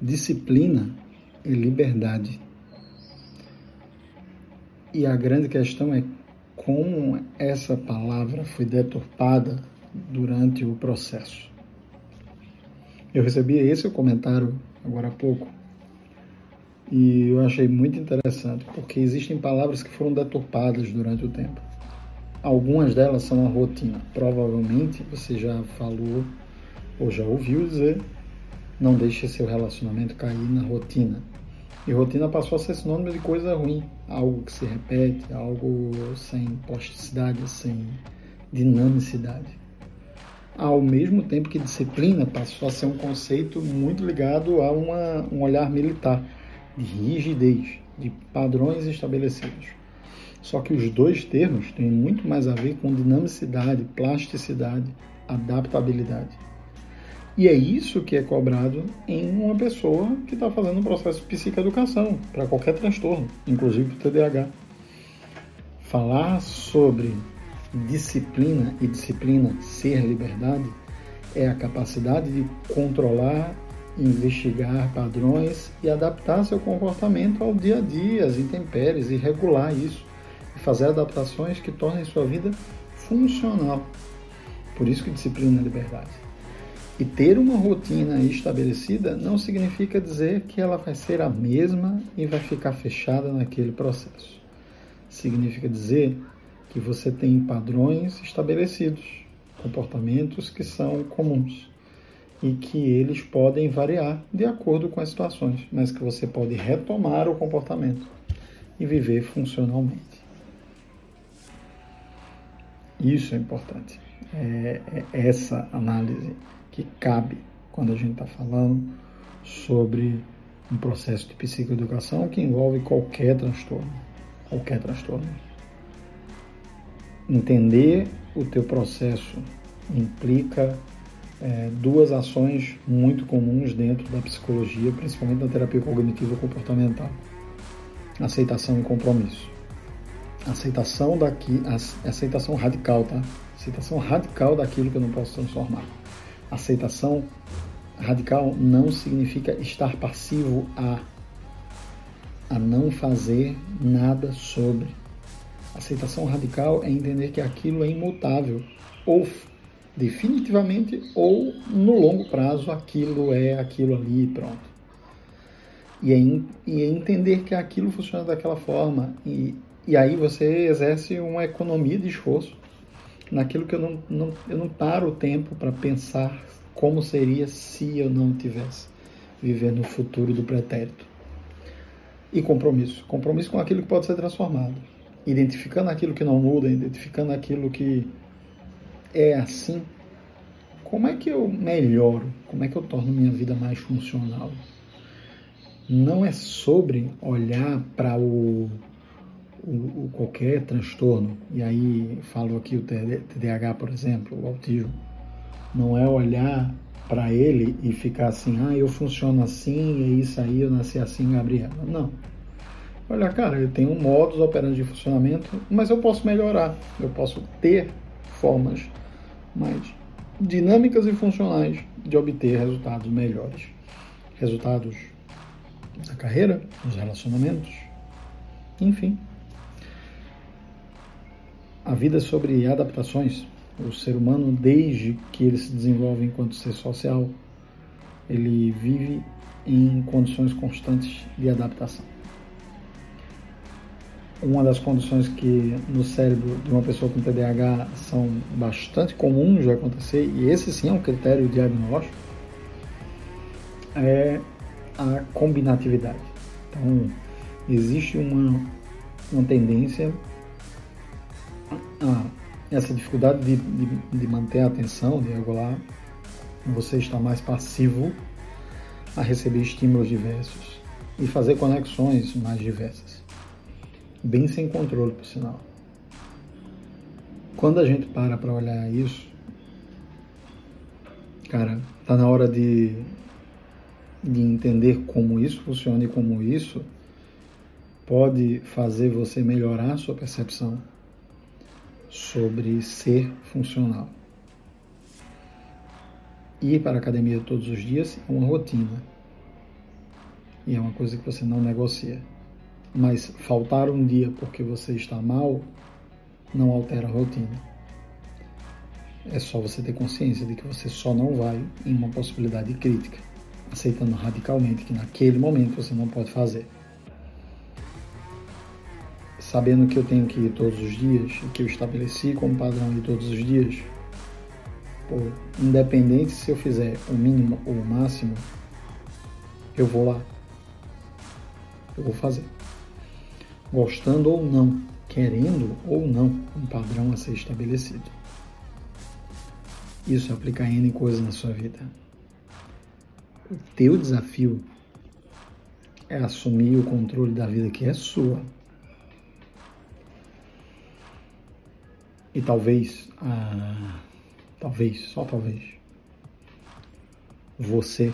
Disciplina e liberdade. E a grande questão é como essa palavra foi deturpada durante o processo. Eu recebi esse comentário agora há pouco e eu achei muito interessante, porque existem palavras que foram deturpadas durante o tempo. Algumas delas são a rotina. Provavelmente você já falou ou já ouviu dizer não deixe seu relacionamento cair na rotina. E rotina passou a ser sinônimo de coisa ruim, algo que se repete, algo sem plasticidade, sem dinamicidade. Ao mesmo tempo que disciplina passou a ser um conceito muito ligado a uma, um olhar militar, de rigidez, de padrões estabelecidos. Só que os dois termos têm muito mais a ver com dinamicidade, plasticidade, adaptabilidade. E é isso que é cobrado em uma pessoa que está fazendo um processo de psicoeducação para qualquer transtorno, inclusive para o TDAH. Falar sobre disciplina e disciplina ser liberdade é a capacidade de controlar, investigar padrões e adaptar seu comportamento ao dia a dia, às intempéries e regular isso e fazer adaptações que tornem sua vida funcional. Por isso que disciplina é liberdade. E ter uma rotina estabelecida não significa dizer que ela vai ser a mesma e vai ficar fechada naquele processo. Significa dizer que você tem padrões estabelecidos, comportamentos que são comuns e que eles podem variar de acordo com as situações, mas que você pode retomar o comportamento e viver funcionalmente. Isso é importante. É, é essa análise que cabe quando a gente está falando sobre um processo de psicoeducação que envolve qualquer transtorno, qualquer transtorno. Entender o teu processo implica é, duas ações muito comuns dentro da psicologia, principalmente na terapia cognitivo comportamental: aceitação e compromisso. Aceitação daqui, aceitação radical, tá? Aceitação radical daquilo que eu não posso transformar Aceitação radical não significa estar passivo a, a não fazer nada sobre. Aceitação radical é entender que aquilo é imutável, ou definitivamente, ou no longo prazo aquilo é aquilo ali e pronto. E é, e é entender que aquilo funciona daquela forma. E, e aí você exerce uma economia de esforço naquilo que eu não, não, eu não paro o tempo para pensar como seria se eu não tivesse vivendo o futuro do pretérito. E compromisso. Compromisso com aquilo que pode ser transformado. Identificando aquilo que não muda, identificando aquilo que é assim. Como é que eu melhoro? Como é que eu torno minha vida mais funcional? Não é sobre olhar para o o, qualquer transtorno, e aí falo aqui o TDAH, por exemplo, o autismo, não é olhar para ele e ficar assim, ah, eu funciono assim, é isso aí, eu nasci assim, Gabriela. Não. Olha, cara, eu tenho um modus operandi de funcionamento, mas eu posso melhorar, eu posso ter formas mais dinâmicas e funcionais de obter resultados melhores. Resultados na carreira, nos relacionamentos, enfim. A vida é sobre adaptações. O ser humano, desde que ele se desenvolve enquanto ser social, ele vive em condições constantes de adaptação. Uma das condições que no cérebro de uma pessoa com TDAH são bastante comuns de acontecer, e esse sim é um critério diagnóstico, é a combinatividade. Então, existe uma, uma tendência ah, essa dificuldade de, de, de, manter a atenção, de regular, você está mais passivo a receber estímulos diversos e fazer conexões mais diversas. Bem sem controle, por sinal. Quando a gente para para olhar isso, cara, tá na hora de, de entender como isso funciona e como isso pode fazer você melhorar a sua percepção sobre ser funcional. Ir para a academia todos os dias é uma rotina e é uma coisa que você não negocia. Mas faltar um dia porque você está mal não altera a rotina. É só você ter consciência de que você só não vai em uma possibilidade crítica, aceitando radicalmente que naquele momento você não pode fazer. Sabendo que eu tenho que ir todos os dias e que eu estabeleci como padrão ir todos os dias, pô, independente se eu fizer o mínimo ou o máximo, eu vou lá. Eu vou fazer. Gostando ou não, querendo ou não, um padrão a ser estabelecido. Isso aplica N coisas na sua vida. O teu desafio é assumir o controle da vida que é sua. E talvez, ah, talvez, só talvez, você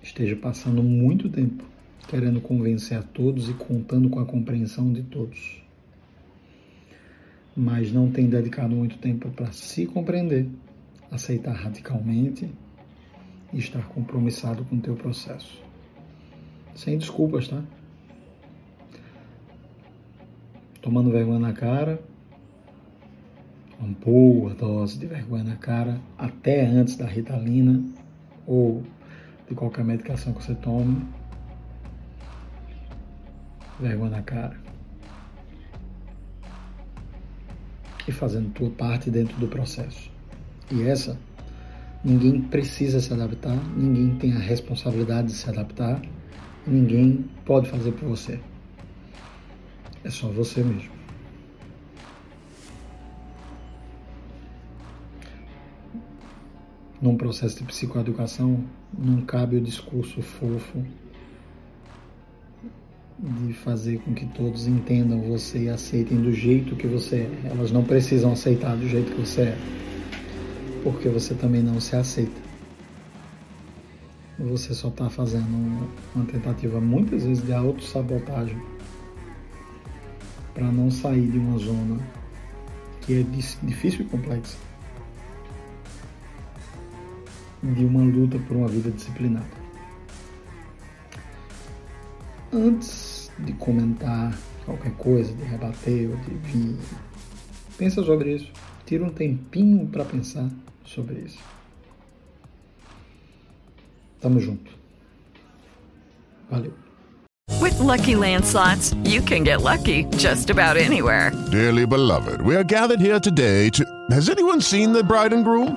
esteja passando muito tempo querendo convencer a todos e contando com a compreensão de todos. Mas não tem dedicado muito tempo para se compreender aceitar radicalmente e estar compromissado com o teu processo. Sem desculpas, tá? Tomando vergonha na cara, uma boa dose de vergonha na cara, até antes da ritalina ou de qualquer medicação que você tome. Vergonha na cara. E fazendo tua parte dentro do processo. E essa, ninguém precisa se adaptar, ninguém tem a responsabilidade de se adaptar, ninguém pode fazer por você. É só você mesmo. Num processo de psicoeducação, não cabe o discurso fofo de fazer com que todos entendam você e aceitem do jeito que você é. Elas não precisam aceitar do jeito que você é porque você também não se aceita. Você só está fazendo uma tentativa muitas vezes de autossabotagem para não sair de uma zona que é difícil e complexa de uma luta por uma vida disciplinada. Antes de comentar qualquer coisa, de rebater ou de vir, pensa sobre isso. Tira um tempinho para pensar sobre isso. Tamo junto. Valeu. With lucky landslots, you can get lucky just about anywhere. Dearly beloved, we are gathered here today to. Has anyone seen the bride and groom?